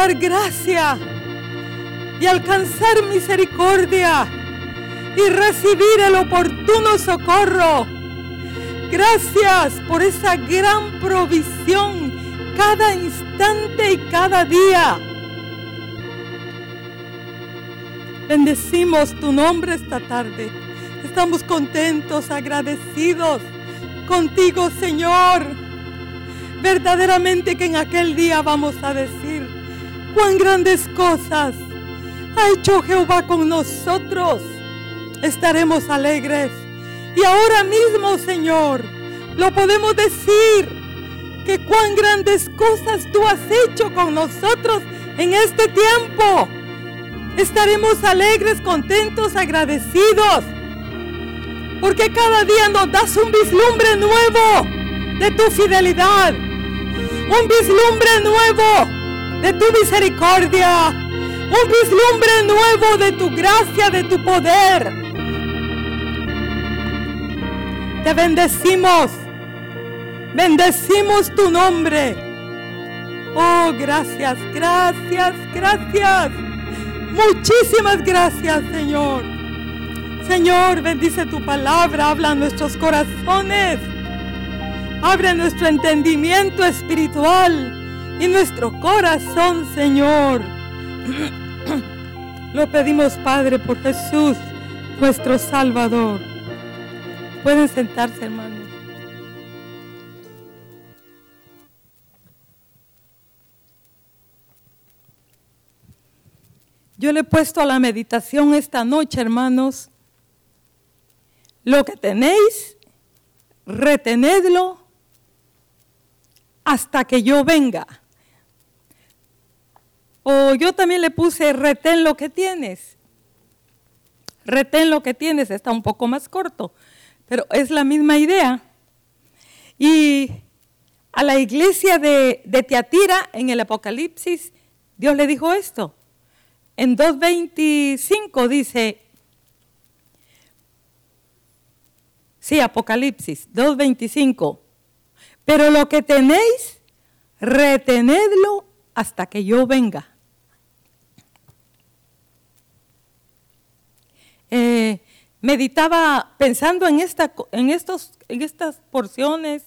hallar gracia y alcanzar misericordia y recibir el oportuno socorro. Gracias por esa gran provisión cada instante y cada día. Bendecimos tu nombre esta tarde. Estamos contentos, agradecidos contigo, Señor. Verdaderamente que en aquel día vamos a decir cuán grandes cosas ha hecho Jehová con nosotros. Estaremos alegres. Y ahora mismo, Señor, lo podemos decir que cuán grandes cosas tú has hecho con nosotros en este tiempo. Estaremos alegres, contentos, agradecidos. Porque cada día nos das un vislumbre nuevo de tu fidelidad. Un vislumbre nuevo de tu misericordia. Un vislumbre nuevo de tu gracia, de tu poder. Te bendecimos. Bendecimos tu nombre. Oh, gracias, gracias, gracias. Muchísimas gracias, Señor. Señor, bendice tu palabra, habla a nuestros corazones. Abre nuestro entendimiento espiritual y nuestro corazón, Señor. Lo pedimos, Padre, por Jesús, nuestro Salvador. Pueden sentarse, hermanos. Yo le he puesto a la meditación esta noche, hermanos, lo que tenéis, retenedlo hasta que yo venga. Yo también le puse, retén lo que tienes. Retén lo que tienes, está un poco más corto, pero es la misma idea. Y a la iglesia de, de Teatira en el Apocalipsis, Dios le dijo esto. En 2.25 dice, sí, Apocalipsis 2.25, pero lo que tenéis, retenedlo hasta que yo venga. Eh, meditaba pensando en, esta, en, estos, en estas porciones,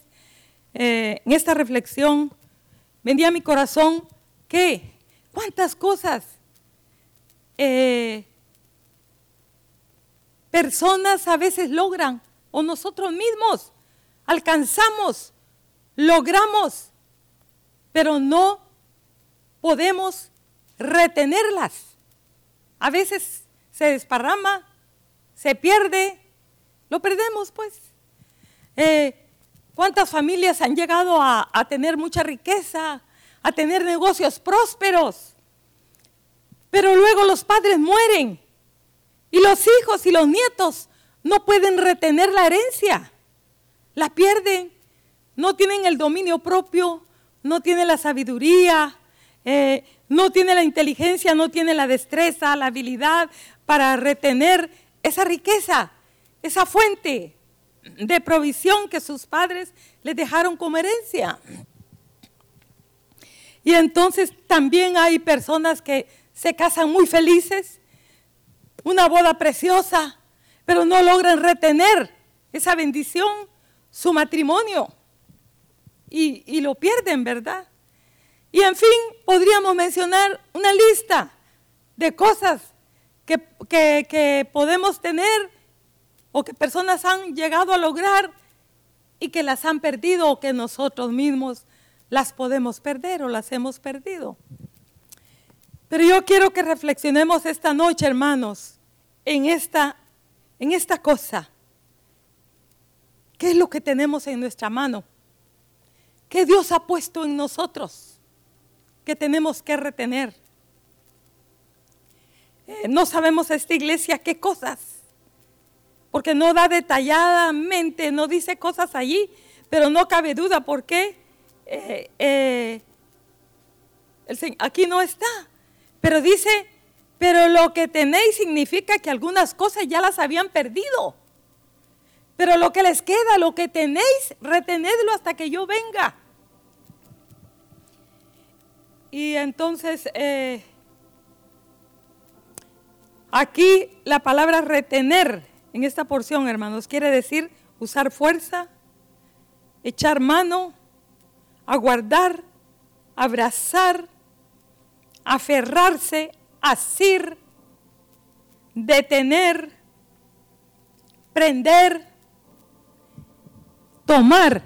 eh, en esta reflexión, vendía a mi corazón que, cuántas cosas eh, personas a veces logran, o nosotros mismos alcanzamos, logramos, pero no podemos retenerlas. A veces se desparrama, se pierde, lo perdemos pues. Eh, ¿Cuántas familias han llegado a, tener mucha riqueza, a tener negocios prósperos? Pero luego los padres mueren y los hijos y los nietos no pueden retener la herencia. La pierden, no tienen el dominio propio, no tienen la sabiduría, eh, no tienen la inteligencia, no tienen la destreza, la habilidad para retener esa riqueza, esa fuente de provisión que sus padres les dejaron como herencia. Y entonces también hay personas que se casan muy felices, una boda preciosa, pero no logran retener esa bendición, su matrimonio, y, lo pierden, ¿verdad? Y en fin, podríamos mencionar una lista de cosas que, que, podemos tener o que personas han llegado a lograr y que las han perdido o que nosotros mismos las podemos perder o las hemos perdido. Pero yo quiero que reflexionemos esta noche, hermanos, en esta, en esta cosa. ¿Qué es lo que tenemos en nuestra mano? ¿Qué Dios ha puesto en nosotros? Que tenemos que retener. Eh, no sabemos esta iglesia qué cosas, porque no da detalladamente, no dice cosas allí, pero no cabe duda por qué eh, eh, aquí no está. Pero dice, pero lo que tenéis significa que algunas cosas ya las habían perdido. Pero lo que les queda, lo que tenéis, retenedlo hasta que yo venga. Y entonces, aquí la palabra retener en esta porción, hermanos, quiere decir usar fuerza, echar mano, aguardar, abrazar, aferrarse, asir, detener, prender, tomar.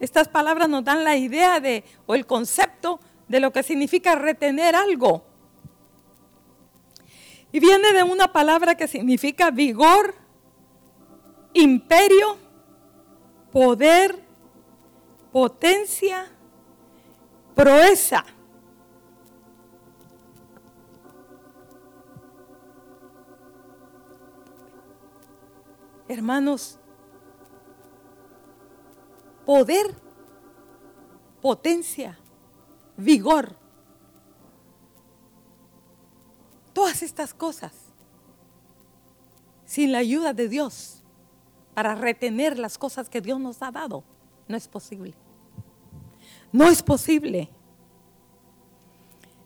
Estas palabras nos dan la idea de o el concepto de lo que significa retener algo. Y viene de una palabra que significa vigor, imperio, poder, potencia, proeza. Hermanos, poder, potencia, vigor. Todas estas cosas, sin la ayuda de Dios, para retener las cosas que Dios nos ha dado, no es posible. No es posible.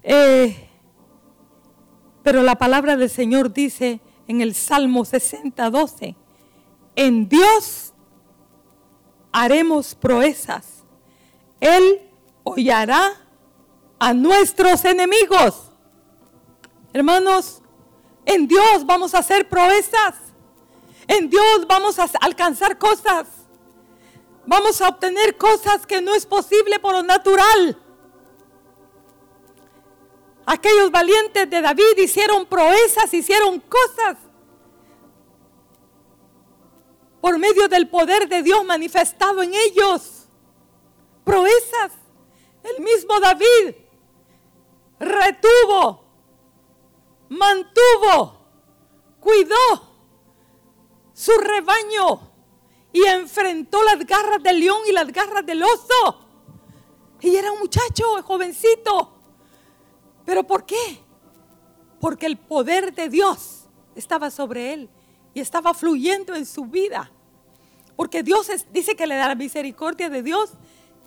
Eh, pero la palabra del Señor dice en el Salmo 60, 12, en Dios haremos proezas. Él hollará a nuestros enemigos. Hermanos, en Dios vamos a hacer proezas. En Dios vamos a alcanzar cosas. Vamos a obtener cosas que no es posible por lo natural. Aquellos valientes de David hicieron proezas, hicieron cosas por medio del poder de Dios manifestado en ellos. Proezas. El mismo David retuvo, mantuvo, cuidó su rebaño y enfrentó las garras del león y las garras del oso. Y era un muchacho, jovencito. ¿Pero por qué? Porque el poder de Dios estaba sobre él y estaba fluyendo en su vida. Porque Dios dice que le da la misericordia de Dios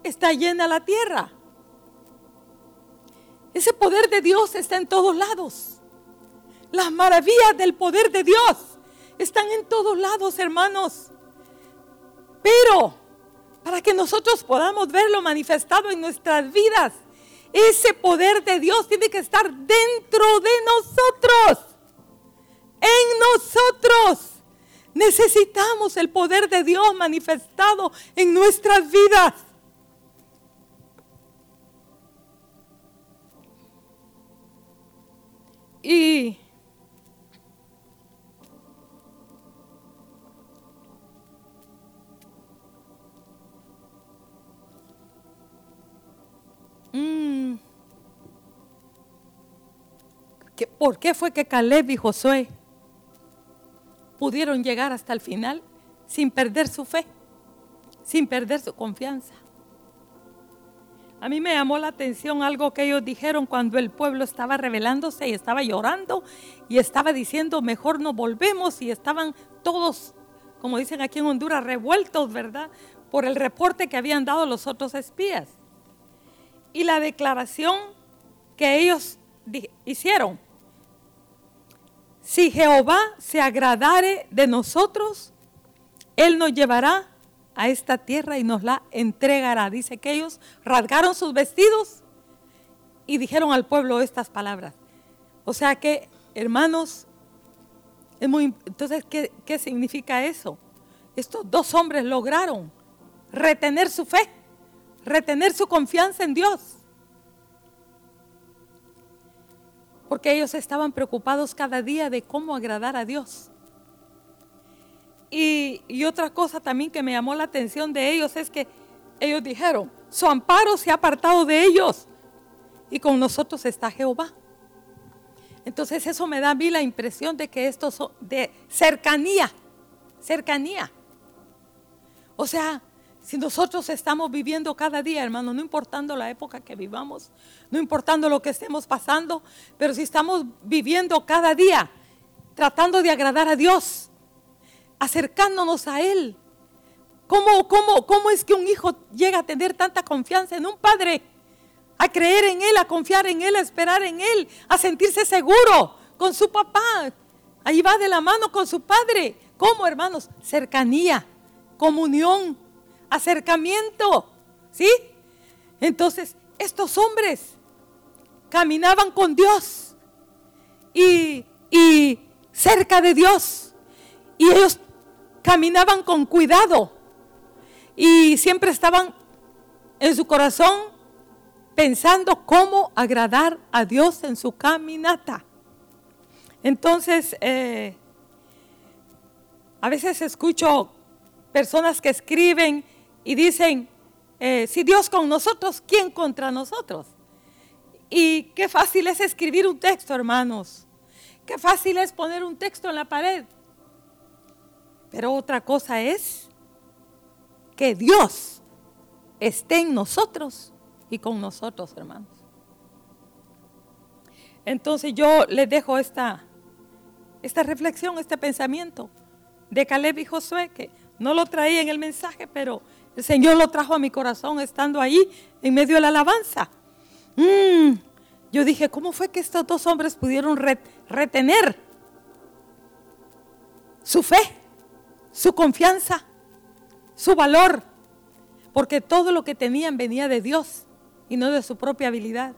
está llena la tierra. Ese poder de Dios está en todos lados. Las maravillas del poder de Dios están en todos lados, hermanos. Pero para que nosotros podamos verlo manifestado en nuestras vidas, ese poder de Dios tiene que estar dentro de nosotros. En nosotros. Necesitamos el poder de Dios manifestado en nuestras vidas. Y mm, ¿Por qué fue que Caleb y Josué pudieron llegar hasta el final sin perder su fe, sin perder su confianza. A mí me llamó la atención algo que ellos dijeron cuando el pueblo estaba rebelándose y estaba llorando y estaba diciendo, mejor no volvemos y estaban todos, como dicen aquí en Honduras, revueltos, ¿verdad? Por el reporte que habían dado los otros espías. Y la declaración que ellos hicieron, si Jehová se agradare de nosotros, Él nos llevará a esta tierra y nos la entregará. Dice que ellos rasgaron sus vestidos y dijeron al pueblo estas palabras. O sea que, hermanos, muy, entonces, ¿qué, ¿qué significa eso? Estos dos hombres lograron retener su fe, retener su confianza en Dios. porque ellos estaban preocupados cada día de cómo agradar a Dios. Y, otra cosa también que me llamó la atención de ellos es que ellos dijeron, su amparo se ha apartado de ellos y con nosotros está Jehová. Entonces eso me da a mí la impresión de que esto es de cercanía, cercanía. O sea, si nosotros estamos viviendo cada día, hermano, no importando la época que vivamos, no importando lo que estemos pasando, pero si estamos viviendo cada día tratando de agradar a Dios, acercándonos a Él, ¿cómo, cómo, cómo es que un hijo llega a tener tanta confianza en un padre? a creer en Él, a confiar en Él, a esperar en Él, a sentirse seguro con su papá. Ahí va de la mano con su padre. ¿Cómo, hermanos? Cercanía, comunión, acercamiento. ¿Sí? Entonces, estos hombres caminaban con Dios y, y cerca de Dios. Y ellos caminaban con cuidado y siempre estaban en su corazón pensando cómo agradar a Dios en su caminata. Entonces, eh, a veces escucho personas que escriben y dicen, eh, si Dios con nosotros, ¿quién contra nosotros? Y qué fácil es escribir un texto, hermanos. Qué fácil es poner un texto en la pared. Pero otra cosa es que Dios esté en nosotros y con nosotros, hermanos. Entonces yo les dejo esta, esta reflexión, este pensamiento de Caleb y Josué, que no lo traía en el mensaje, pero el Señor lo trajo a mi corazón estando ahí en medio de la alabanza. Mm, yo dije, ¿cómo fue que estos dos hombres pudieron retener su fe, su confianza, su valor? Porque todo lo que tenían venía de Dios y no de su propia habilidad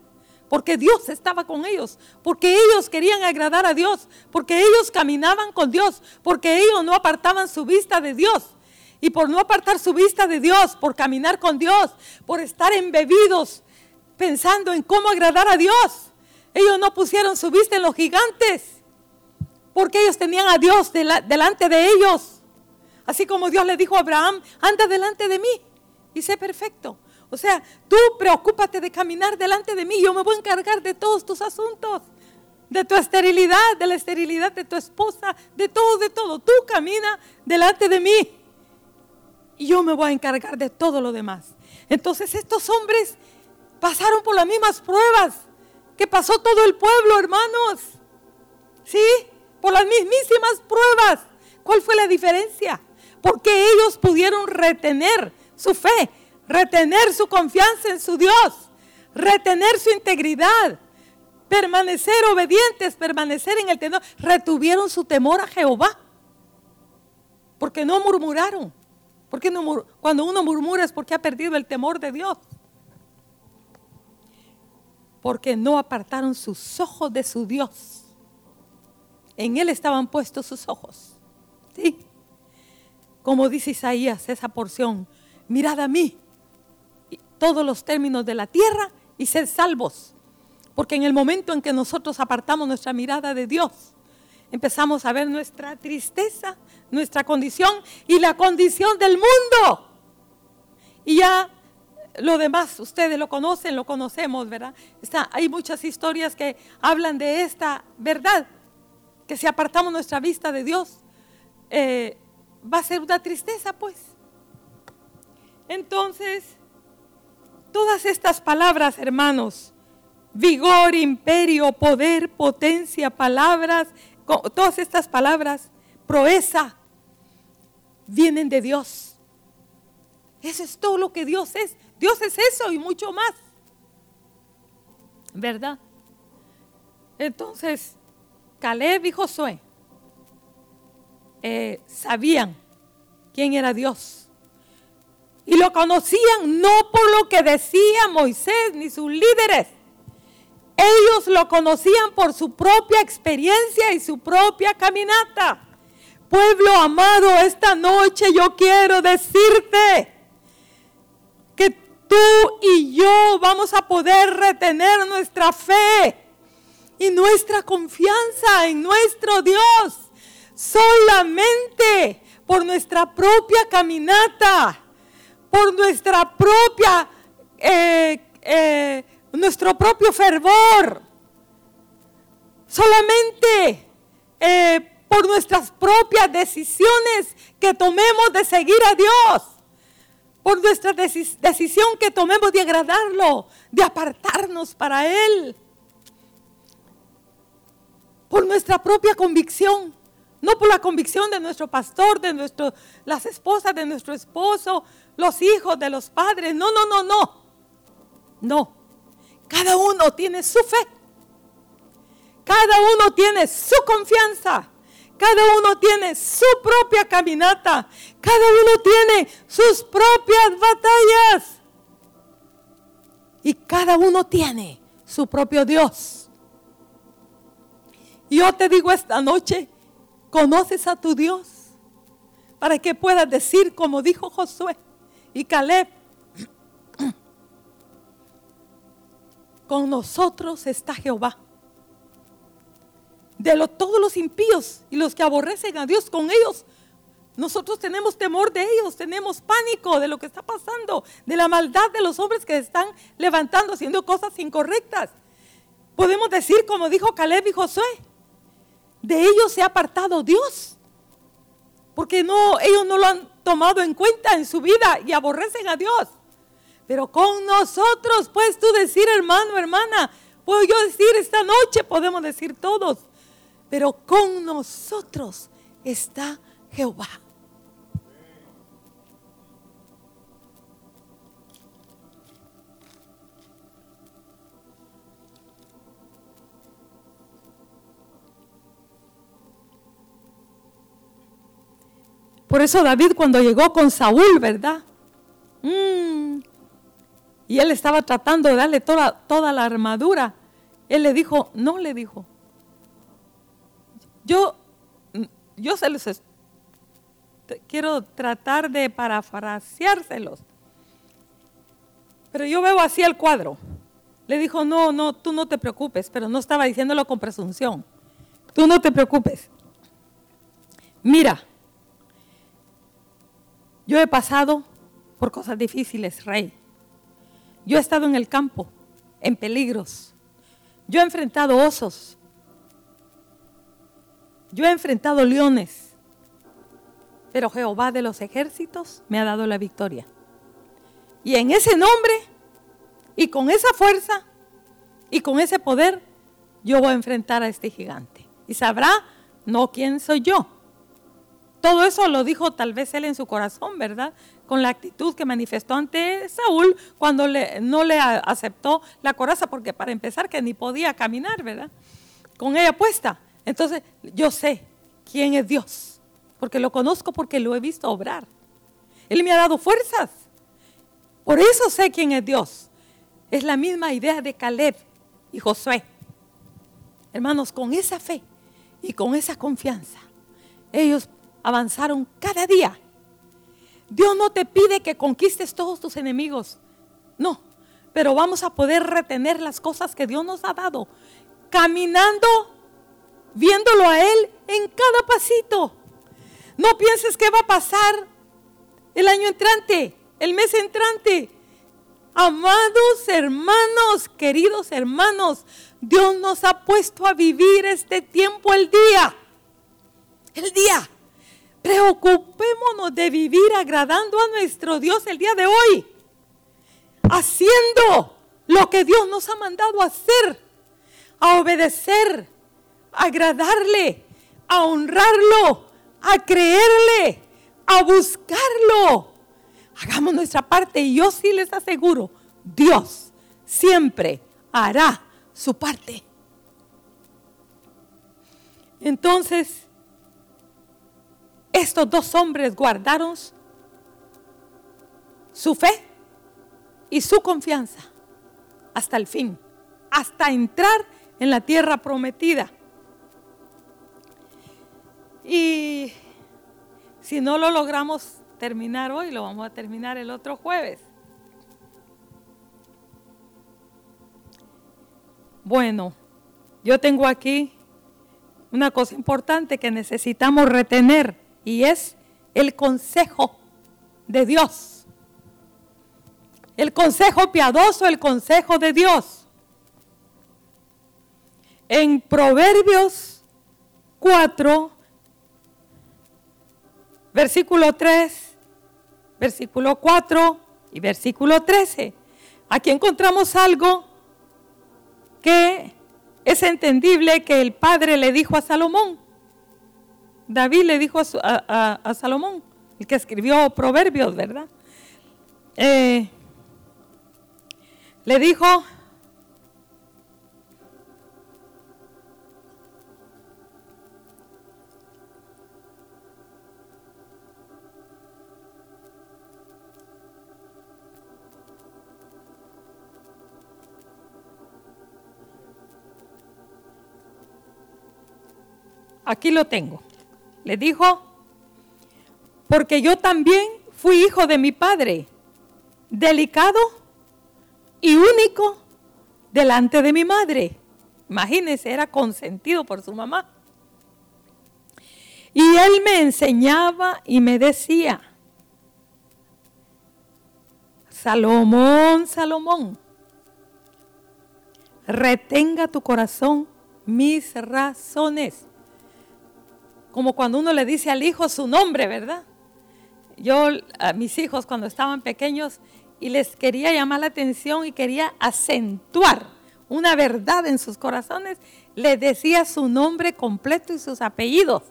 porque Dios estaba con ellos, porque ellos querían agradar a Dios, porque ellos caminaban con Dios, porque ellos no apartaban su vista de Dios. Y por no apartar su vista de Dios, por caminar con Dios, por estar embebidos pensando en cómo agradar a Dios, ellos no pusieron su vista en los gigantes, porque ellos tenían a Dios delante de ellos. Así como Dios le dijo a Abraham, anda delante de mí y sé perfecto. O sea, tú preocúpate de caminar delante de mí. Yo me voy a encargar de todos tus asuntos. De tu esterilidad, de la esterilidad de tu esposa, de todo, de todo. Tú camina delante de mí. Y yo me voy a encargar de todo lo demás. Entonces estos hombres pasaron por las mismas pruebas que pasó todo el pueblo, hermanos. ¿Sí? Por las mismísimas pruebas. ¿Cuál fue la diferencia? Porque ellos pudieron retener su fe retener su confianza en su Dios, retener su integridad, permanecer obedientes, permanecer en el temor, retuvieron su temor a Jehová, porque no murmuraron. Cuando uno murmura es porque ha perdido el temor de Dios. Porque no apartaron sus ojos de su Dios. En Él estaban puestos sus ojos. ¿Sí? Como dice Isaías, esa porción, mirad a mí, todos los términos de la tierra y ser salvos. Porque en el momento en que nosotros apartamos nuestra mirada de Dios, empezamos a ver nuestra tristeza, nuestra condición y la condición del mundo. Y ya lo demás, ustedes lo conocen, lo conocemos, ¿verdad? Está, hay muchas historias que hablan de esta verdad, que si apartamos nuestra vista de Dios, eh, va a ser una tristeza, pues. Entonces, Todas estas palabras, hermanos, vigor, imperio, poder, potencia, palabras, todas estas palabras, proeza, vienen de Dios. Eso es todo lo que Dios es. Dios es eso y mucho más. ¿Verdad? Entonces, Caleb y Josué eh, sabían quién era Dios y lo conocían no por lo que decía Moisés ni sus líderes. Ellos lo conocían por su propia experiencia y su propia caminata. Pueblo amado, esta noche yo quiero decirte que tú y yo vamos a poder retener nuestra fe y nuestra confianza en nuestro Dios solamente por nuestra propia caminata por nuestra propia, eh, eh, nuestro propio fervor, solamente eh, por nuestras propias decisiones que tomemos de seguir a Dios, por nuestra decisión que tomemos de agradarlo, de apartarnos para Él, por nuestra propia convicción. No por la convicción de nuestro pastor, de nuestro, las esposas de nuestro esposo, los hijos de los padres. No, no, no, no. No. Cada uno tiene su fe. Cada uno tiene su confianza. Cada uno tiene su propia caminata. Cada uno tiene sus propias batallas. Y cada uno tiene su propio Dios. Y yo te digo esta noche, ¿conoces a tu Dios? Para que puedas decir como dijo Josué y Caleb, con nosotros está Jehová. De todos los impíos y los que aborrecen a Dios con ellos, nosotros tenemos temor de ellos, tenemos pánico de lo que está pasando, de la maldad de los hombres que están levantando, haciendo cosas incorrectas. Podemos decir, como dijo Caleb y Josué, de ellos se ha apartado Dios, porque no, ellos no lo han tomado en cuenta en su vida y aborrecen a Dios. Pero con nosotros, puedes tú decir, hermano, hermana, puedo yo decir esta noche, podemos decir todos, pero con nosotros está Jehová. Por eso David cuando llegó con Saúl, ¿verdad? Mm. Y él estaba tratando de darle toda, toda la armadura. Él le dijo, no le dijo. Yo, yo se los quiero tratar de parafraseárselos. Pero yo veo así el cuadro. Le dijo, no, no, tú no te preocupes, pero no estaba diciéndolo con presunción. Tú no te preocupes. Mira, yo he pasado por cosas difíciles, rey. Yo he estado en el campo, en peligros. Yo he enfrentado osos. Yo he enfrentado leones. Pero Jehová de los ejércitos me ha dado la victoria. Y en ese nombre, y con esa fuerza, y con ese poder, yo voy a enfrentar a este gigante. Y sabrá no quién soy yo, todo eso lo dijo tal vez él en su corazón, ¿verdad? Con la actitud que manifestó ante Saúl cuando no le aceptó la coraza, porque para empezar que ni podía caminar, ¿verdad? Con ella puesta. Entonces yo sé quién es Dios, porque lo conozco porque lo he visto obrar. Él me ha dado fuerzas. Por eso sé quién es Dios. Es la misma idea de Caleb y Josué. Hermanos, con esa fe y con esa confianza, ellos avanzaron cada día. Dios no te pide que conquistes todos tus enemigos. No, pero vamos a poder retener las cosas que Dios nos ha dado. Caminando, viéndolo a Él en cada pasito. No pienses que va a pasar el año entrante, el mes entrante. Amados hermanos, queridos hermanos, Dios nos ha puesto a vivir este tiempo el día. El día. Preocupémonos de vivir agradando a nuestro Dios el día de hoy, haciendo lo que Dios nos ha mandado a hacer, a obedecer, a agradarle, a honrarlo, a creerle, a buscarlo. Hagamos nuestra parte y yo sí les aseguro, Dios siempre hará su parte. Entonces, estos dos hombres guardaron su fe y su confianza hasta el fin, hasta entrar en la tierra prometida. Y si no lo logramos terminar hoy, lo vamos a terminar el otro jueves. Bueno, yo tengo aquí una cosa importante que necesitamos retener y es el consejo de Dios. El consejo piadoso, el consejo de Dios. En Proverbios 4, versículo 3, versículo 4 y versículo 13. Aquí encontramos algo que es entendible que el padre le dijo a Salomón. David le dijo a, su, a, Salomón, el que escribió Proverbios, ¿verdad? Eh, le dijo, aquí lo tengo. Le dijo, porque yo también fui hijo de mi padre, delicado y único delante de mi madre. Imagínense, era consentido por su mamá. Y él me enseñaba y me decía, Salomón, Salomón, retenga tu corazón mis razones. Como cuando uno le dice al hijo su nombre, ¿verdad? Yo a mis hijos cuando estaban pequeños y les quería llamar la atención y quería acentuar una verdad en sus corazones, le decía su nombre completo y sus apellidos.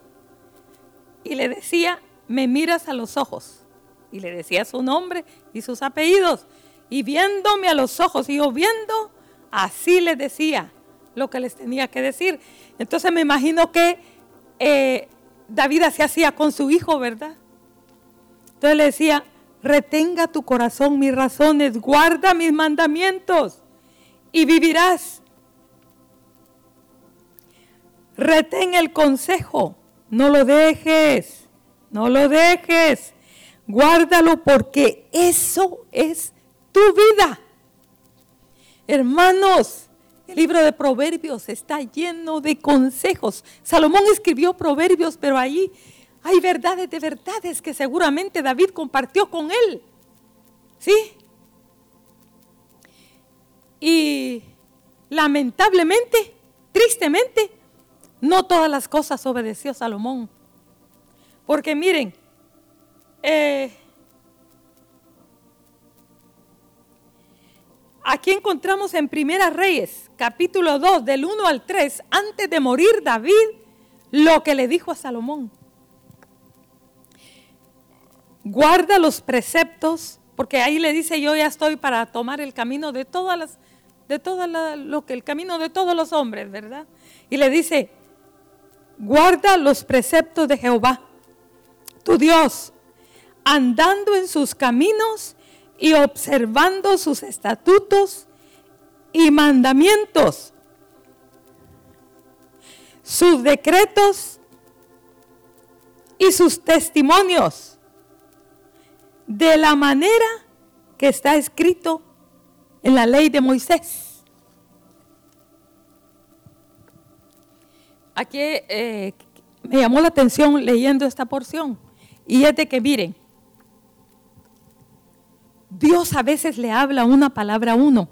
Y le decía, me miras a los ojos. Y le decía su nombre y sus apellidos. Y viéndome a los ojos, y yo viendo, así le decía lo que les tenía que decir. Entonces me imagino que eh, David así hacía con su hijo, ¿verdad? Entonces le decía, retenga tu corazón mis razones, guarda mis mandamientos y vivirás. Retén el consejo, no lo dejes, no lo dejes, guárdalo porque eso es tu vida. Hermanos, el libro de Proverbios está lleno de consejos. Salomón escribió Proverbios, pero ahí hay verdades de verdades que seguramente David compartió con él. ¿Sí? Y lamentablemente, tristemente, no todas las cosas obedeció Salomón. Porque miren, eh, aquí encontramos en Primera Reyes, capítulo 2, del 1 al 3, antes de morir David, lo que le dijo a Salomón. Guarda los preceptos, porque ahí le dice yo ya estoy para tomar el camino de todas las, de todo lo que el camino de todos los hombres, ¿verdad? Y le dice, guarda los preceptos de Jehová, tu Dios, andando en sus caminos y observando sus estatutos y mandamientos, sus decretos y sus testimonios, de la manera que está escrito en la ley de Moisés. Aquí eh, me llamó la atención leyendo esta porción. Y es de que miren, Dios a veces le habla una palabra a uno.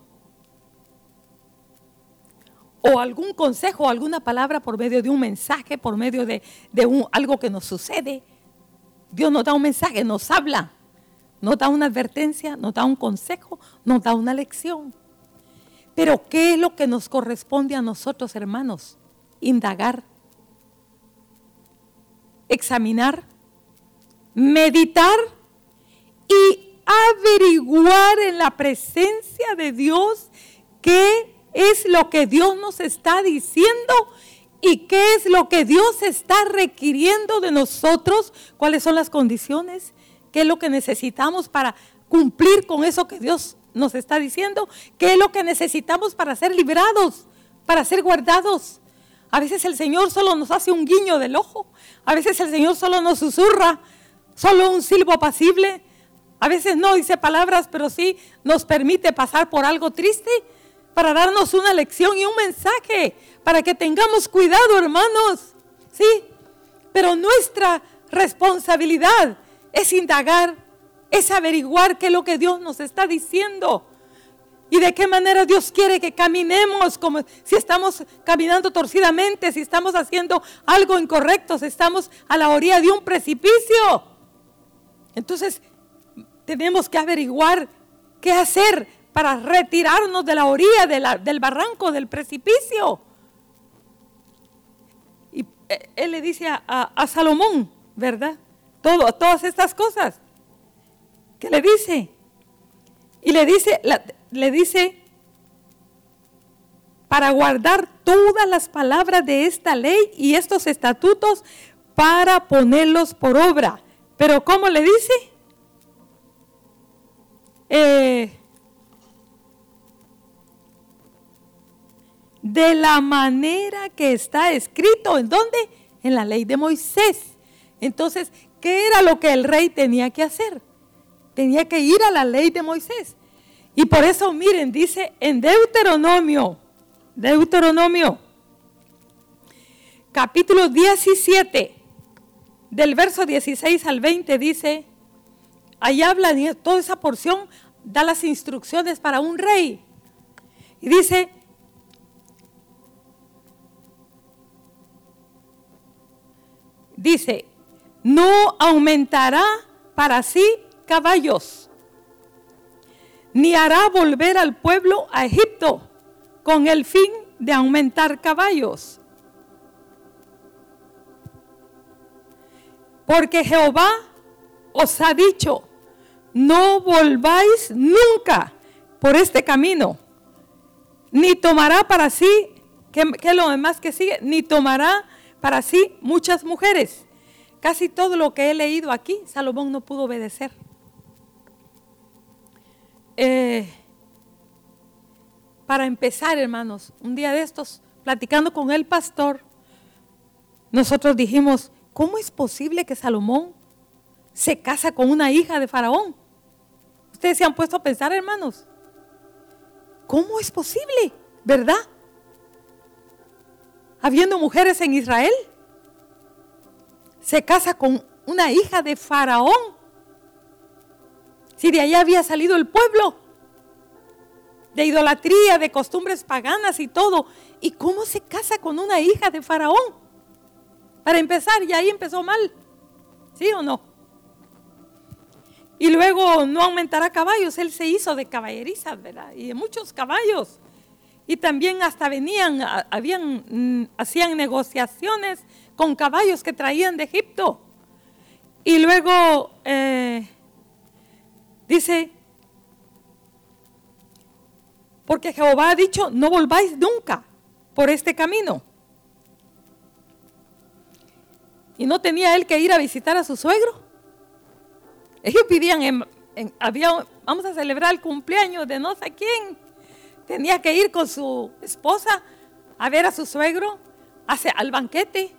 O algún consejo, alguna palabra por medio de un mensaje, por medio de, un, algo que nos sucede. Dios nos da un mensaje, nos habla, nos da una advertencia, nos da un consejo, nos da una lección. Pero ¿qué es lo que nos corresponde a nosotros, hermanos? Indagar, examinar, meditar y averiguar en la presencia de Dios qué es lo que Dios nos está diciendo y qué es lo que Dios está requiriendo de nosotros, cuáles son las condiciones, qué es lo que necesitamos para cumplir con eso que Dios nos está diciendo, qué es lo que necesitamos para ser librados, para ser guardados. A veces el Señor solo nos hace un guiño del ojo, a veces el Señor solo nos susurra, solo un silbo apacible, a veces no dice palabras, pero sí nos permite pasar por algo triste para darnos una lección y un mensaje, para que tengamos cuidado, hermanos. Sí, pero nuestra responsabilidad es indagar, es averiguar qué es lo que Dios nos está diciendo. Y de qué manera Dios quiere que caminemos, como si estamos caminando torcidamente, si estamos haciendo algo incorrecto, si estamos a la orilla de un precipicio. Entonces, tenemos que averiguar qué hacer para retirarnos de la orilla del barranco, del precipicio. Y eh, él le dice a, Salomón, ¿verdad? Todas estas cosas. ¿Qué le dice? Y le dice, le dice, para guardar todas las palabras de esta ley y estos estatutos para ponerlos por obra. Pero ¿cómo le dice? Eh, de la manera que está escrito. ¿En dónde? en la ley de Moisés. Entonces, ¿qué era lo que el rey tenía que hacer? Tenía que ir a la ley de Moisés. Y por eso, miren, dice en Deuteronomio, Deuteronomio, capítulo 17, del verso 16 al 20, dice, ahí habla toda esa porción, da las instrucciones para un rey. Y dice, dice, no aumentará para sí caballos, ni hará volver al pueblo a Egipto con el fin de aumentar caballos. Porque Jehová os ha dicho, no volváis nunca por este camino, ni tomará para sí, que, es lo demás que sigue, ni tomará para sí muchas mujeres. Casi todo lo que he leído aquí, Salomón no pudo obedecer. Eh, para empezar, hermanos, un día de estos, platicando con el pastor, nosotros dijimos, ¿cómo es posible que Salomón se casa con una hija de Faraón? Ustedes se han puesto a pensar, hermanos, ¿cómo es posible? ¿Verdad? habiendo mujeres en Israel, se casa con una hija de Faraón. Si de allá había salido el pueblo, de idolatría, de costumbres paganas y todo. ¿Y cómo se casa con una hija de Faraón? Para empezar, y ahí empezó mal. ¿Sí o no? Y luego no aumentará caballos, él se hizo de caballerizas, ¿verdad? Y de muchos caballos. Y también hasta venían, habían, mm, hacían negociaciones con caballos que traían de Egipto. Y luego eh, dice, porque Jehová ha dicho, no volváis nunca por este camino. Y no tenía él que ir a visitar a su suegro. Ellos vivían había, vamos a celebrar el cumpleaños de no sé quién tenía que ir con su esposa a ver a su suegro hacia, al banquete,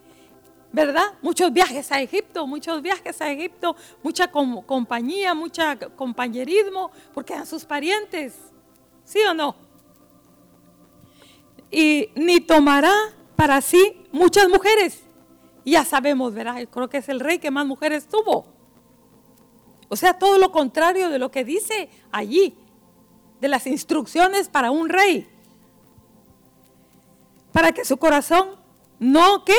¿verdad? Muchos viajes a Egipto, muchos viajes a Egipto, mucha compañía, mucho compañerismo, porque eran sus parientes, ¿sí o no? Y ni tomará para sí muchas mujeres. Ya sabemos, ¿verdad? Creo que es el rey que más mujeres tuvo. O sea, todo lo contrario de lo que dice allí de las instrucciones para un rey. Para que su corazón no que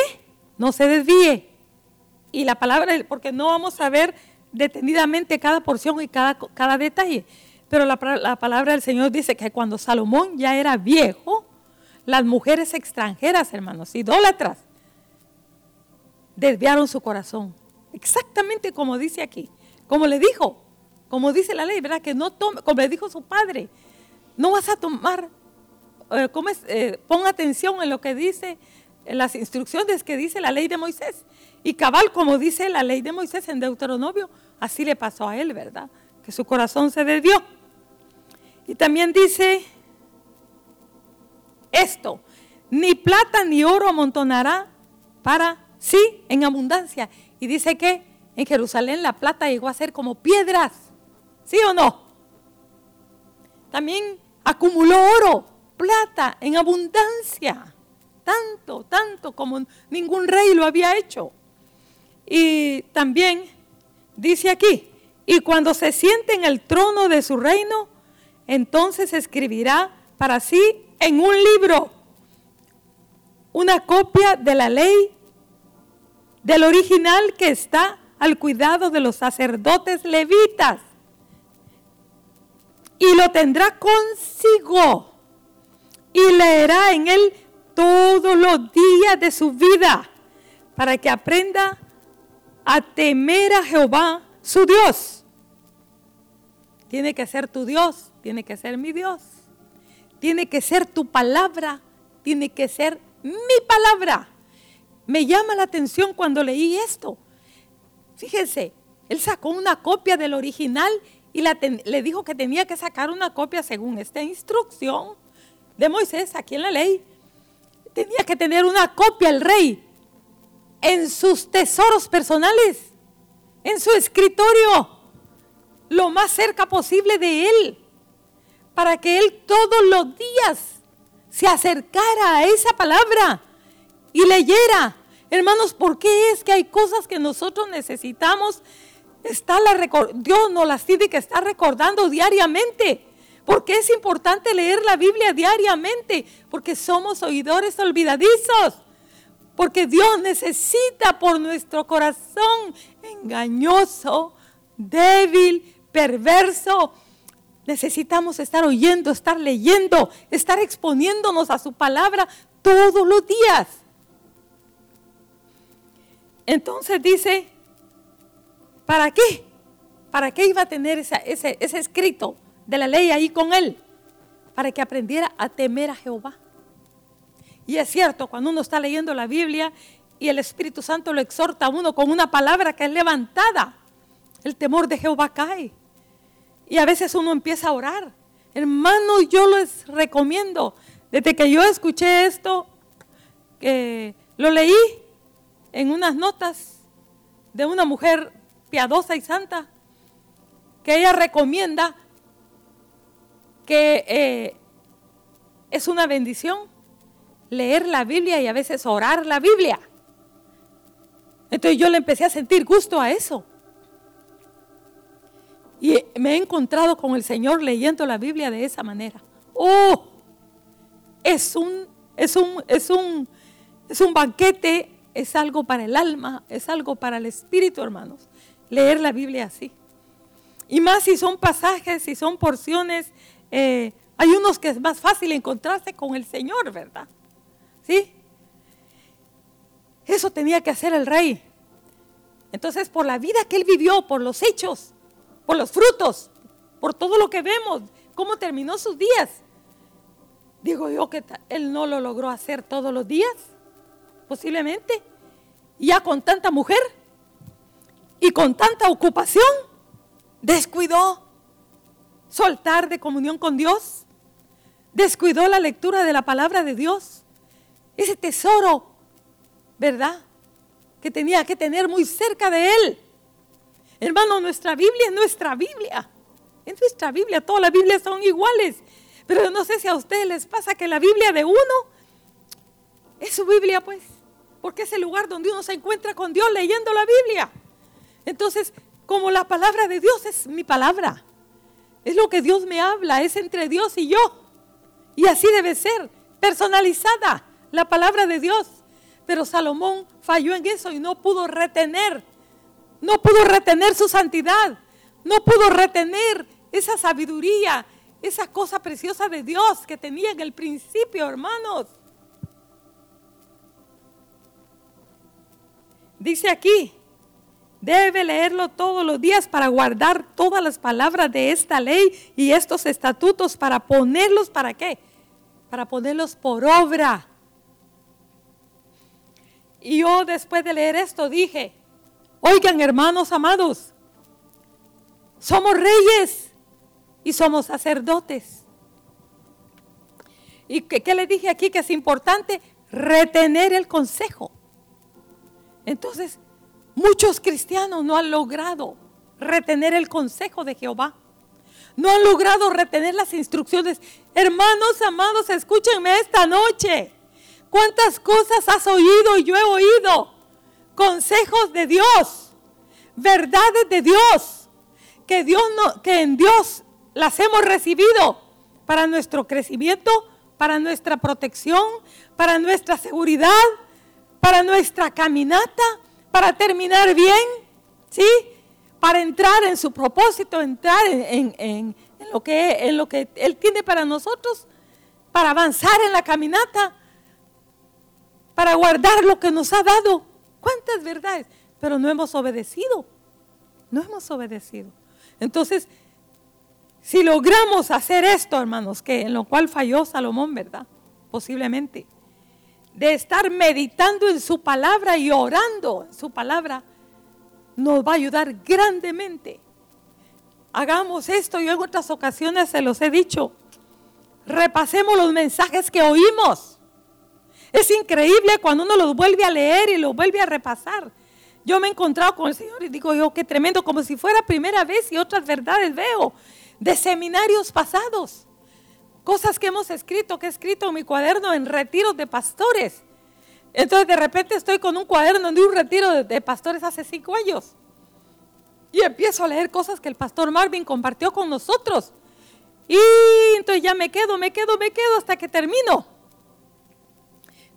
no se desvíe. Y la palabra, porque no vamos a ver detenidamente cada porción y cada, cada detalle. Pero la, la palabra del Señor dice que cuando Salomón ya era viejo, las mujeres extranjeras, hermanos, idólatras, desviaron su corazón. Exactamente como dice aquí. Como le dijo, como dice la ley, ¿verdad? Que no tome, como le dijo su padre, no vas a tomar, eh, eh, pon atención en lo que dice, en las instrucciones que dice la ley de Moisés. Y cabal, como dice la ley de Moisés en Deuteronomio, así le pasó a él, ¿verdad? Que su corazón se desvió. Y también dice esto, ni plata ni oro amontonará para sí en abundancia. Y dice que en Jerusalén la plata llegó a ser como piedras ¿Sí o no? También acumuló oro, plata en abundancia. Tanto, tanto como ningún rey lo había hecho. Y también dice aquí, y cuando se siente en el trono de su reino, entonces escribirá para sí en un libro una copia de la ley del original que está al cuidado de los sacerdotes levitas y lo tendrá consigo y leerá en él todos los días de su vida para que aprenda a temer a Jehová, su Dios. Tiene que ser tu Dios, tiene que ser mi Dios. Tiene que ser tu palabra, tiene que ser mi palabra. Me llama la atención cuando leí esto. Fíjense, él sacó una copia del original y le dijo que tenía que sacar una copia según esta instrucción de Moisés aquí en la ley. Tenía que tener una copia el rey en sus tesoros personales, en su escritorio, lo más cerca posible de Él, para que Él todos los días se acercara a esa palabra y leyera. Hermanos, ¿por qué es que hay cosas que nosotros necesitamos? Está la Dios nos las tiene que estar recordando diariamente. Porque es importante leer la Biblia diariamente, porque somos oidores olvidadizos. Porque Dios necesita por nuestro corazón engañoso, débil, perverso. Necesitamos estar oyendo, estar leyendo, estar exponiéndonos a su palabra todos los días. Entonces dice, ¿para qué? ¿Para qué iba a tener ese, ese escrito de la ley ahí con él? Para que aprendiera a temer a Jehová. Y es cierto, cuando uno está leyendo la Biblia y el Espíritu Santo lo exhorta a uno con una palabra que es levantada, el temor de Jehová cae. Y a veces uno empieza a orar. Hermano, yo les recomiendo, desde que yo escuché esto, que lo leí en unas notas de una mujer piadosa y santa, que ella recomienda que eh, es una bendición leer la Biblia y a veces orar la Biblia. Entonces yo le empecé a sentir gusto a eso. Y me he encontrado con el Señor leyendo la Biblia de esa manera. ¡Oh! Es un, es un, es un, es un banquete, es algo para el alma, es algo para el espíritu, hermanos. Leer la Biblia así. Y más si son pasajes, si son porciones, eh, hay unos que es más fácil encontrarse con el Señor, ¿verdad? ¿Sí? Eso tenía que hacer el rey. Entonces, por la vida que él vivió, por los hechos, por los frutos, por todo lo que vemos, cómo terminó sus días. Digo yo que él no lo logró hacer todos los días, posiblemente, ya con tanta mujer y con tanta ocupación, descuidó soltar de comunión con Dios, descuidó la lectura de la palabra de Dios, ese tesoro, ¿verdad? Que tenía que tener muy cerca de él. Hermano, nuestra Biblia es nuestra Biblia. Es nuestra Biblia, todas las Biblias son iguales. Pero no sé si a ustedes les pasa que la Biblia de uno es su Biblia, pues. Porque es el lugar donde uno se encuentra con Dios leyendo la Biblia. Entonces, como la palabra de Dios es mi palabra, es lo que Dios me habla, es entre Dios y yo. Y así debe ser, personalizada la palabra de Dios. Pero Salomón falló en eso y no pudo retener, no pudo retener su santidad, no pudo retener esa sabiduría, esa cosa preciosa de Dios que tenía en el principio, hermanos. Dice aquí, debe leerlo todos los días para guardar todas las palabras de esta ley y estos estatutos para ponerlos para qué? Para ponerlos por obra. Y yo después de leer esto dije, oigan hermanos amados, somos reyes y somos sacerdotes. ¿Y qué, le dije aquí? Que es importante retener el consejo. Entonces, muchos cristianos no han logrado retener el consejo de Jehová. No han logrado retener las instrucciones. Hermanos amados, escúchenme esta noche. ¿Cuántas cosas has oído y yo he oído? Consejos de Dios, verdades de Dios, que, Dios no, que en Dios las hemos recibido para nuestro crecimiento, para nuestra protección, para nuestra seguridad, para nuestra caminata, para terminar bien, ¿sí? Para entrar en su propósito, entrar en, lo, que, en lo que Él tiene para nosotros, para avanzar en la caminata para guardar lo que nos ha dado. ¿Cuántas verdades? Pero no hemos obedecido. No hemos obedecido. Entonces, si logramos hacer esto, hermanos, que en lo cual falló Salomón, ¿verdad? Posiblemente. De estar meditando en su palabra y orando en su palabra, nos va a ayudar grandemente. Hagamos esto, yo en otras ocasiones se los he dicho. Repasemos los mensajes que oímos Es increíble cuando uno los vuelve a leer y los vuelve a repasar. Yo me he encontrado con el Señor y digo yo, qué tremendo, como si fuera primera vez y otras verdades veo de seminarios pasados. Cosas que hemos escrito, que he escrito en mi cuaderno en retiros de pastores. Entonces de repente estoy con un cuaderno de un retiro de, pastores hace cinco años. Y empiezo a leer cosas que el pastor Marvin compartió con nosotros. Y entonces ya me quedo, me quedo, me quedo hasta que termino.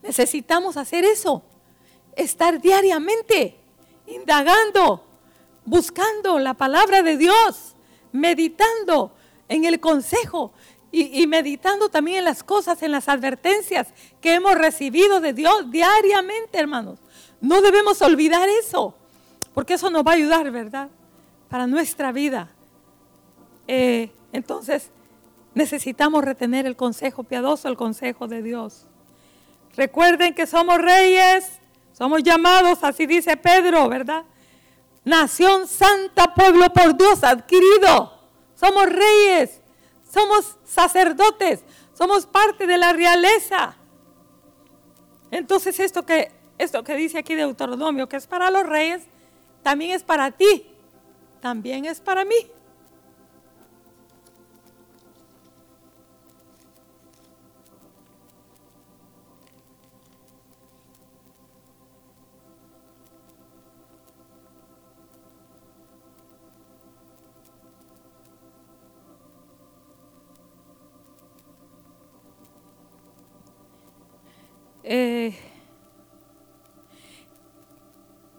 Necesitamos hacer eso. Estar diariamente indagando, buscando la palabra de Dios, meditando en el consejo y, meditando también en las cosas, en las advertencias que hemos recibido de Dios diariamente, hermanos. No debemos olvidar eso, porque eso nos va a ayudar, ¿verdad? Para nuestra vida. Eh, entonces, necesitamos retener el consejo piadoso, el consejo de Dios. Recuerden que somos reyes, somos llamados, así dice Pedro, ¿verdad? Nación santa, pueblo por Dios adquirido. Somos reyes, somos sacerdotes, somos parte de la realeza. Entonces esto que, esto que dice aquí de Deuteronomio, que es para los reyes, también es para ti, también es para mí. Eh,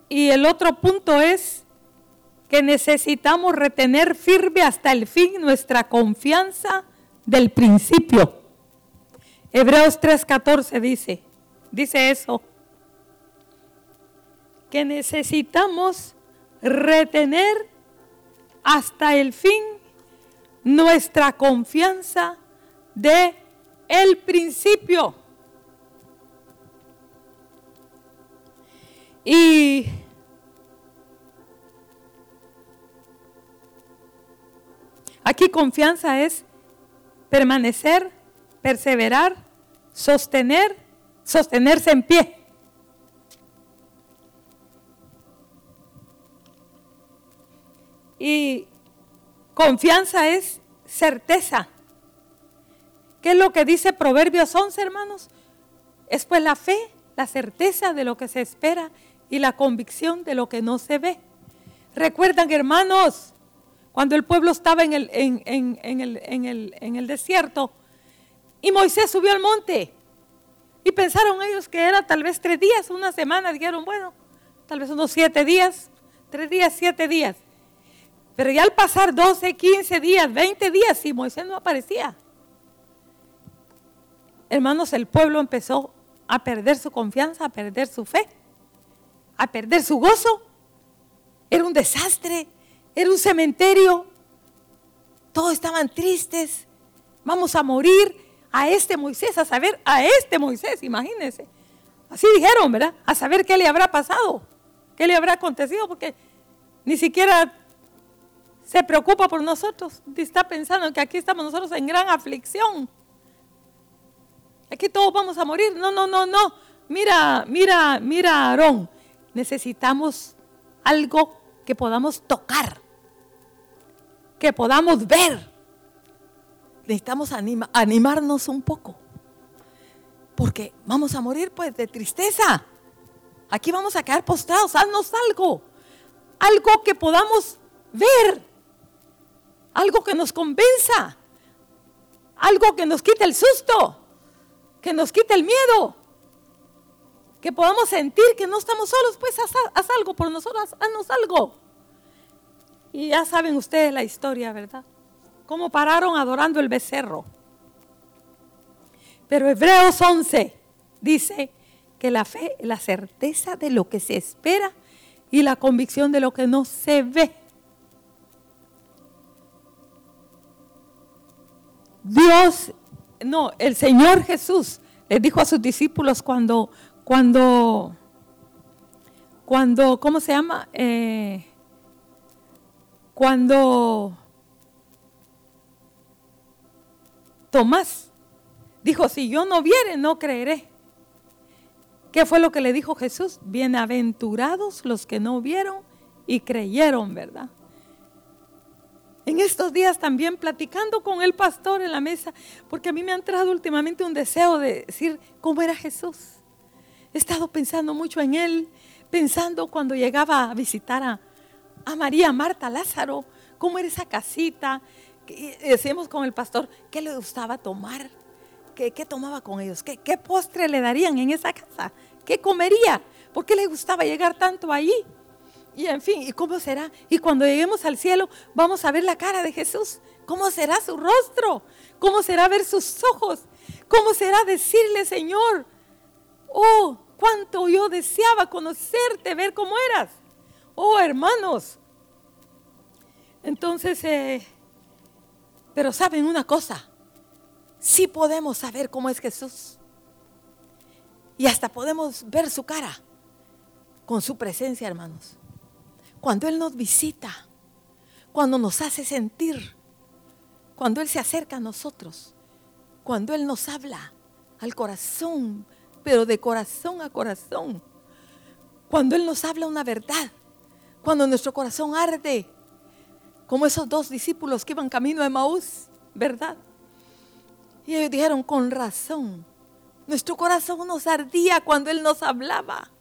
y el otro punto es que necesitamos retener firme hasta el fin nuestra confianza del principio. Hebreos 3:14 dice, dice eso, que necesitamos retener hasta el fin nuestra confianza de el principio. Y aquí confianza es permanecer, perseverar, sostener, sostenerse en pie. Y confianza es certeza. ¿Qué es lo que dice Proverbios 11, hermanos? Es pues la fe, la certeza de lo que se espera y la convicción de lo que no se ve. Recuerdan, hermanos, cuando el pueblo estaba en el, desierto y Moisés subió al monte y pensaron ellos que era tal vez tres días, una semana, dijeron, bueno, tal vez unos siete días, tres días, siete días. Pero ya al pasar 12, 15 días, 20 días, y Moisés no aparecía, hermanos, el pueblo empezó a perder su confianza, a perder su fe a perder su gozo. Era un desastre, era un cementerio. Todos estaban tristes. Vamos a morir a este Moisés, a saber, a este Moisés, imagínense. Así dijeron, ¿verdad? A saber qué le habrá pasado, qué le habrá acontecido, porque ni siquiera se preocupa por nosotros. Está pensando que aquí estamos nosotros en gran aflicción. Aquí todos vamos a morir. No, no, no, no. Mira, mira, mira, Aarón necesitamos algo que podamos tocar, que podamos ver. Necesitamos animarnos un poco, porque vamos a morir pues de tristeza. Aquí vamos a quedar postrados, haznos algo, algo que podamos ver, algo que nos convenza, algo que nos quite el susto, que nos quite el miedo, que podamos sentir que no estamos solos, pues haz, algo por nosotros, haznos algo. Y ya saben ustedes la historia, ¿verdad? Cómo pararon adorando el becerro. Pero Hebreos 11 dice que la fe es la certeza de lo que se espera y la convicción de lo que no se ve. Dios, no, el Señor Jesús les dijo a sus discípulos cuando cuando, cuando, ¿cómo se llama? Eh, cuando Tomás dijo, si yo no viere, no creeré. ¿Qué fue lo que le dijo Jesús? Bienaventurados los que no vieron y creyeron, ¿verdad? En estos días también platicando con el pastor en la mesa, porque a mí me ha entrado últimamente un deseo de decir cómo era Jesús. He estado pensando mucho en él, pensando cuando llegaba a visitar a, María, Marta, Lázaro, cómo era esa casita. decimos con el pastor, ¿qué le gustaba tomar? ¿Qué, tomaba con ellos? ¿Qué, ¿Qué postre le darían en esa casa? ¿Qué comería? ¿Por qué le gustaba llegar tanto allí? Y en fin, ¿y cómo será? Y cuando lleguemos al cielo, vamos a ver la cara de Jesús. ¿Cómo será su rostro? ¿Cómo será ver sus ojos? ¿Cómo será decirle, Señor, oh, cuánto yo deseaba conocerte, ver cómo eras? Oh, hermanos. Entonces, eh, pero saben una cosa, sí podemos saber cómo es Jesús. Y hasta podemos ver su cara con su presencia, hermanos cuando Él nos visita, cuando nos hace sentir, cuando Él se acerca a nosotros, cuando Él nos habla al corazón, pero de corazón a corazón, cuando Él nos habla una verdad, cuando nuestro corazón arde, como esos dos discípulos que iban camino a Maús, ¿verdad? Y ellos dijeron, con razón, nuestro corazón nos ardía cuando Él nos hablaba.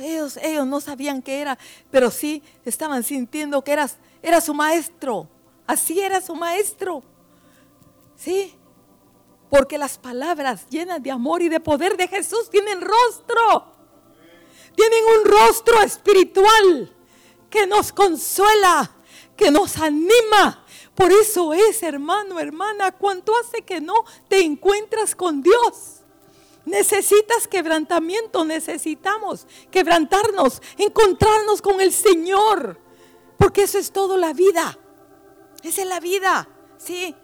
Ellos, ellos no sabían qué era, pero sí estaban sintiendo que era, era su maestro. Así era su maestro. Sí, porque las palabras llenas de amor y de poder de Jesús tienen rostro. Tienen un rostro espiritual que nos consuela, que nos anima. Por eso es, hermano, hermana, cuánto hace que no te encuentras con Dios. Necesitas quebrantamiento, necesitamos quebrantarnos, encontrarnos con el Señor, porque eso es todo la vida. Esa es la vida, ¿sí?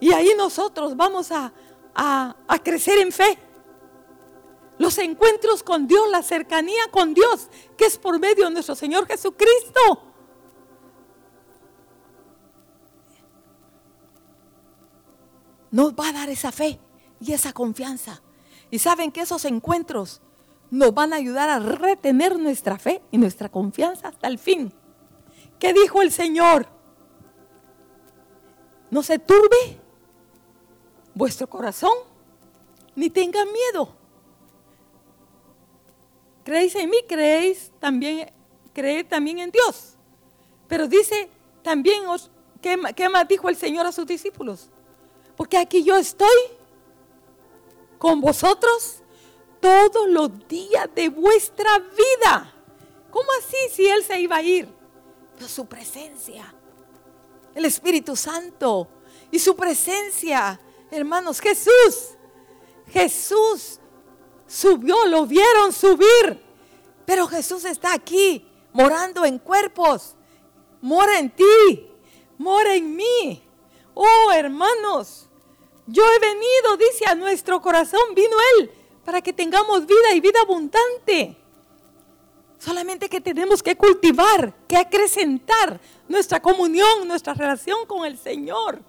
Y ahí nosotros vamos a, a crecer en fe. Los encuentros con Dios, la cercanía con Dios, que es por medio de nuestro Señor Jesucristo. Nos va a dar esa fe y esa confianza. Y saben que esos encuentros nos van a ayudar a retener nuestra fe y nuestra confianza hasta el fin. ¿Qué dijo el Señor? No se turbe vuestro corazón, ni tengan miedo. Creéis en mí, creéis también, creed también en Dios. Pero dice también, ¿qué, ¿qué más dijo el Señor a sus discípulos? Porque aquí yo estoy con vosotros todos los días de vuestra vida. ¿Cómo así si Él se iba a ir? Pero su presencia, el Espíritu Santo y su presencia, hermanos, Jesús, Jesús subió, lo vieron subir, pero Jesús está aquí, morando en cuerpos, mora en ti, mora en mí. Oh, hermanos, yo he venido, dice, a nuestro corazón, vino Él, para que tengamos vida y vida abundante. Solamente que tenemos que cultivar, que acrecentar nuestra comunión, nuestra relación con el Señor.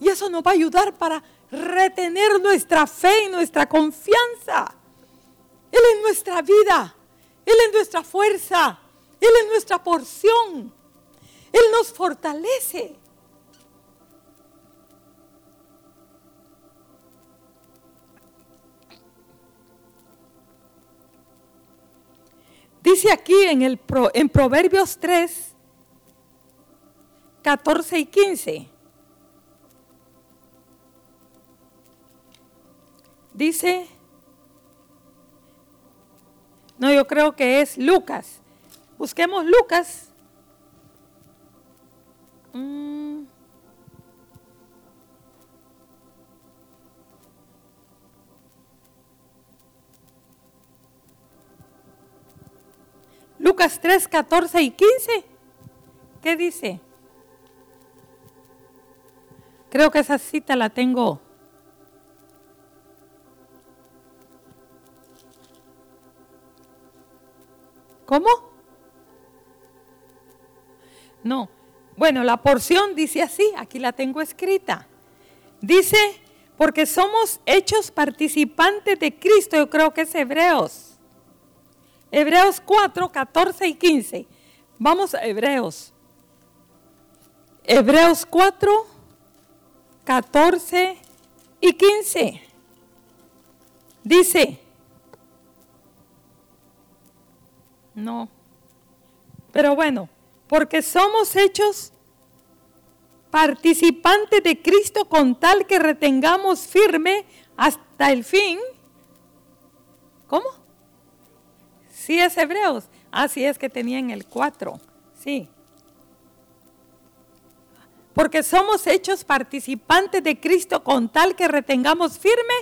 Y eso nos va a ayudar para retener nuestra fe y nuestra confianza. Él es nuestra vida, Él es nuestra fuerza, Él es nuestra porción. Él nos fortalece. Dice aquí en, el, en Proverbios 3, 14 y 15. Dice, no, yo creo que es Lucas. Busquemos Lucas. Mm. Lucas 3, 14 y 15. ¿Qué dice? Creo que esa cita la tengo. ¿Cómo? No. Bueno, la porción dice así, aquí la tengo escrita. Dice, porque somos hechos participantes de Cristo, yo creo que es Hebreos. Hebreos 4, 14 y 15. Vamos a Hebreos. Hebreos 4, 14 y 15. Dice, no, pero bueno, porque somos hechos participantes de Cristo con tal que retengamos firme hasta el fin. ¿Cómo? Sí es Hebreos. Así es que tenían el 4. Sí. Porque somos hechos participantes de Cristo con tal que retengamos firme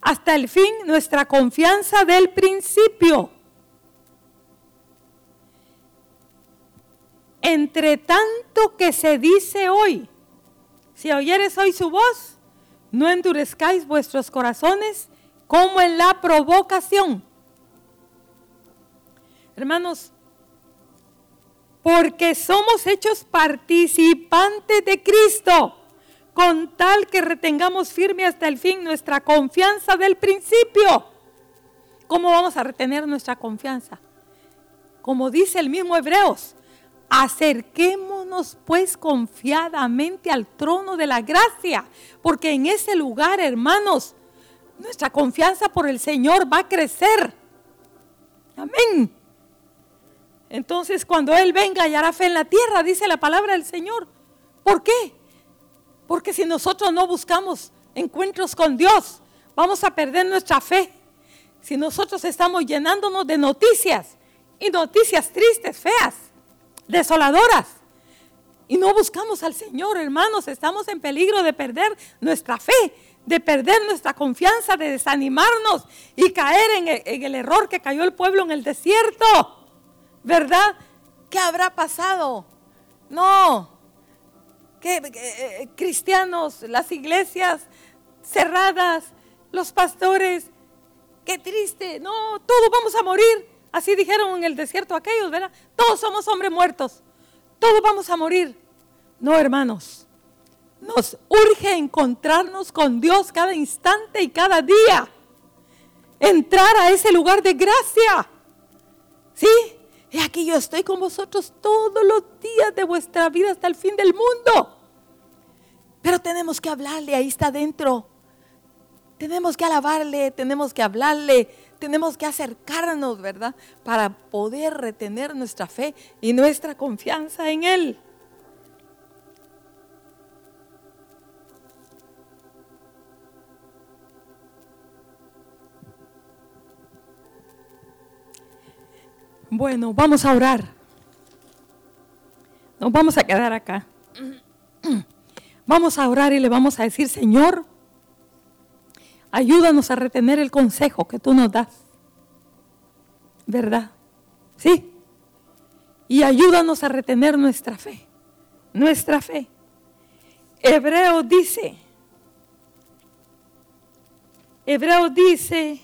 hasta el fin nuestra confianza del principio. Entre tanto que se dice hoy, si oyeres hoy su voz, no endurezcáis vuestros corazones como en la provocación. Hermanos, porque somos hechos participantes de Cristo, con tal que retengamos firme hasta el fin nuestra confianza del principio. ¿Cómo vamos a retener nuestra confianza? Como dice el mismo Hebreos, acerquémonos pues confiadamente al trono de la gracia, porque en ese lugar, hermanos, nuestra confianza por el Señor va a crecer. Amén. Entonces cuando Él venga hará fe en la tierra, dice la palabra del Señor. ¿Por qué? Porque si nosotros no buscamos encuentros con Dios, vamos a perder nuestra fe. Si nosotros estamos llenándonos de noticias y noticias tristes, feas, desoladoras, y no buscamos al Señor, hermanos, estamos en peligro de perder nuestra fe, de perder nuestra confianza, de desanimarnos y caer en el, error que cayó el pueblo en el desierto. ¿verdad? ¿Qué habrá pasado? No. Que, eh, cristianos, las iglesias cerradas, los pastores, qué triste. No, todos vamos a morir. Así dijeron en el desierto aquellos, ¿verdad? Todos somos hombres muertos. Todos vamos a morir. No, hermanos. Nos urge encontrarnos con Dios cada instante y cada día. Entrar a ese lugar de gracia. ¿Sí? Y aquí yo estoy con vosotros todos los días de vuestra vida hasta el fin del mundo. Pero tenemos que hablarle, ahí está dentro. Tenemos que alabarle, tenemos que hablarle, tenemos que acercarnos, ¿verdad? Para poder retener nuestra fe y nuestra confianza en Él. Bueno, vamos a orar. Nos vamos a quedar acá. Vamos a orar y le vamos a decir, Señor, ayúdanos a retener el consejo que tú nos das. ¿Verdad? ¿Sí? Y ayúdanos a retener nuestra fe. Nuestra fe. Hebreo dice, Hebreo dice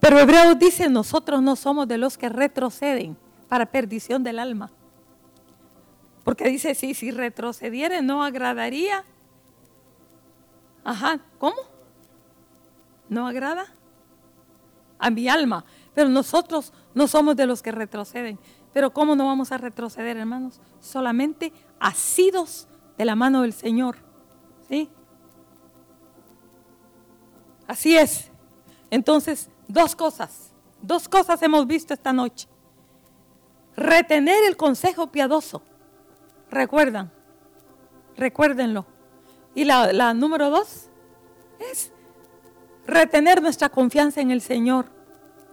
Pero Hebreos dice, nosotros no somos de los que retroceden para perdición del alma. Porque dice, sí, si retrocediere no agradaría. Ajá, ¿cómo? ¿No agrada? A mi alma. Pero nosotros no somos de los que retroceden. Pero ¿cómo no vamos a retroceder, hermanos? Solamente asidos de la mano del Señor. ¿Sí? Así es. Entonces, Dos cosas, dos cosas hemos visto esta noche. Retener el consejo piadoso. Recuerdan, recuérdenlo. Y la, la número dos es retener nuestra confianza en el Señor,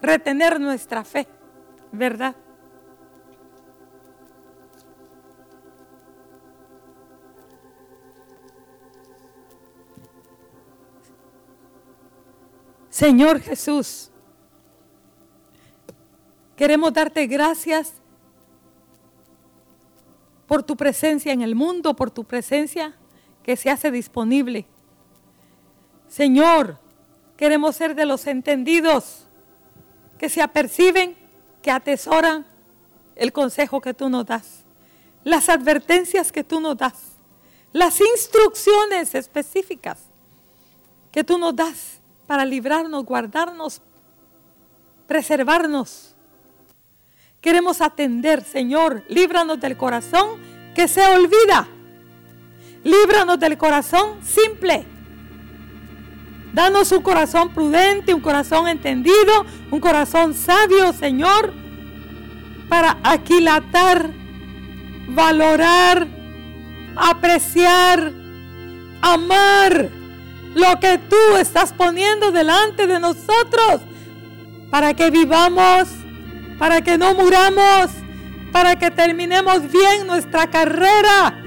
retener nuestra fe, ¿verdad? Señor Jesús, queremos darte gracias por tu presencia en el mundo, por tu presencia que se hace disponible. Señor, queremos ser de los entendidos que se aperciben, que atesoran el consejo que tú nos das, las advertencias que tú nos das, las instrucciones específicas que tú nos das para librarnos, guardarnos, preservarnos. Queremos atender, Señor, líbranos del corazón que se olvida. Líbranos del corazón simple. Danos un corazón prudente, un corazón entendido, un corazón sabio, Señor, para aquilatar, valorar, apreciar, amar lo que tú estás poniendo delante de nosotros para que vivamos, para que no muramos, para que terminemos bien nuestra carrera,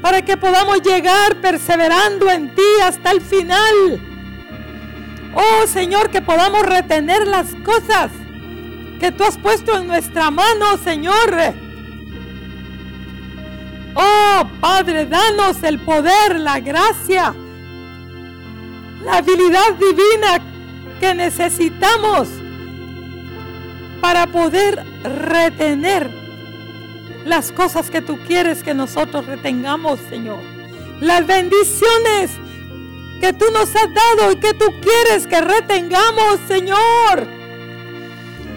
para que podamos llegar perseverando en ti hasta el final. Oh Señor, que podamos retener las cosas que tú has puesto en nuestra mano, Señor. Oh Padre, danos el poder, la gracia la habilidad divina que necesitamos para poder retener las cosas que tú quieres que nosotros retengamos, Señor. Las bendiciones que tú nos has dado y que tú quieres que retengamos, Señor.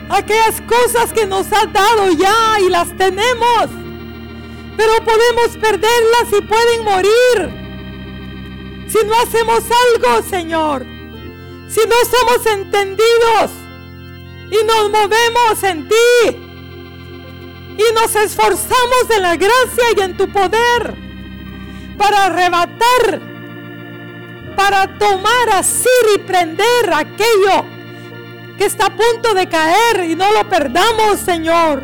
Aquellas cosas que nos has dado ya y las tenemos, pero podemos perderlas y pueden morir si no hacemos algo, Señor, si no somos entendidos y nos movemos en ti y nos esforzamos en la gracia y en tu poder para arrebatar, para tomar, así y prender aquello que está a punto de caer y no lo perdamos, Señor.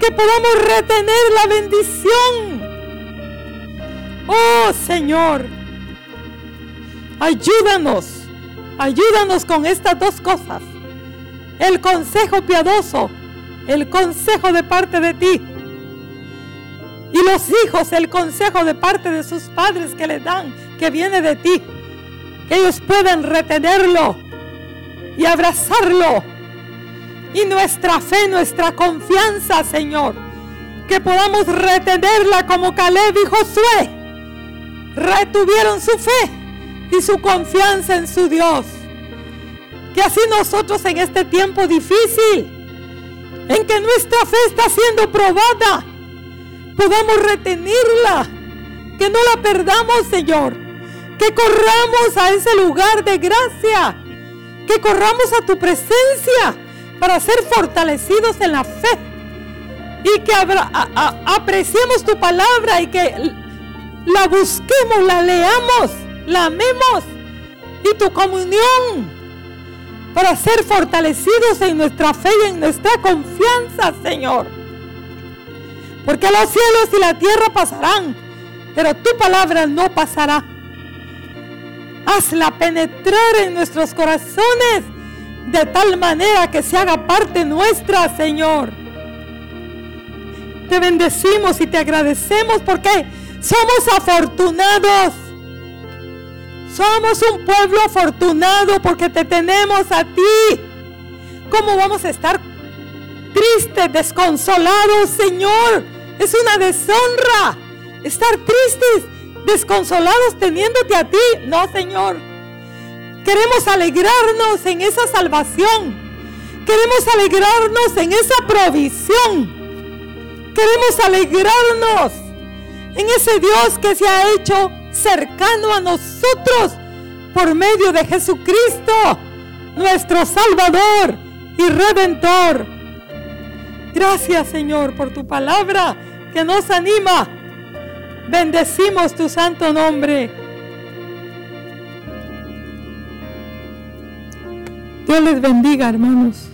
Que podamos retener la bendición. Oh, Señor. Ayúdanos, ayúdanos con estas dos cosas. El consejo piadoso, el consejo de parte de ti. Y los hijos, el consejo de parte de sus padres que les dan, que viene de ti. Que ellos puedan retenerlo y abrazarlo. Y nuestra fe, nuestra confianza, Señor, que podamos retenerla como Caleb y Josué. Retuvieron su fe y su confianza en su Dios. Que así nosotros en este tiempo difícil, en que nuestra fe está siendo probada, podamos retenerla, que no la perdamos, Señor, que corramos a ese lugar de gracia, que corramos a tu presencia para ser fortalecidos en la fe. Y que apreciemos tu palabra y que la busquemos, la leamos la amemos y tu comunión para ser fortalecidos en nuestra fe y en nuestra confianza, Señor. Porque los cielos y la tierra pasarán, pero tu palabra no pasará. Hazla penetrar en nuestros corazones de tal manera que se haga parte nuestra, Señor. Te bendecimos y te agradecemos porque somos afortunados somos un pueblo afortunado porque te tenemos a ti. ¿Cómo vamos a estar tristes, desconsolados, Señor? Es una deshonra estar tristes, desconsolados teniéndote a ti. No, Señor. Queremos alegrarnos en esa salvación. Queremos alegrarnos en esa provisión. Queremos alegrarnos en ese Dios que se ha hecho cercano a nosotros por medio de Jesucristo, nuestro Salvador y Redentor. Gracias Señor por tu palabra que nos anima. Bendecimos tu santo nombre. Dios les bendiga, hermanos.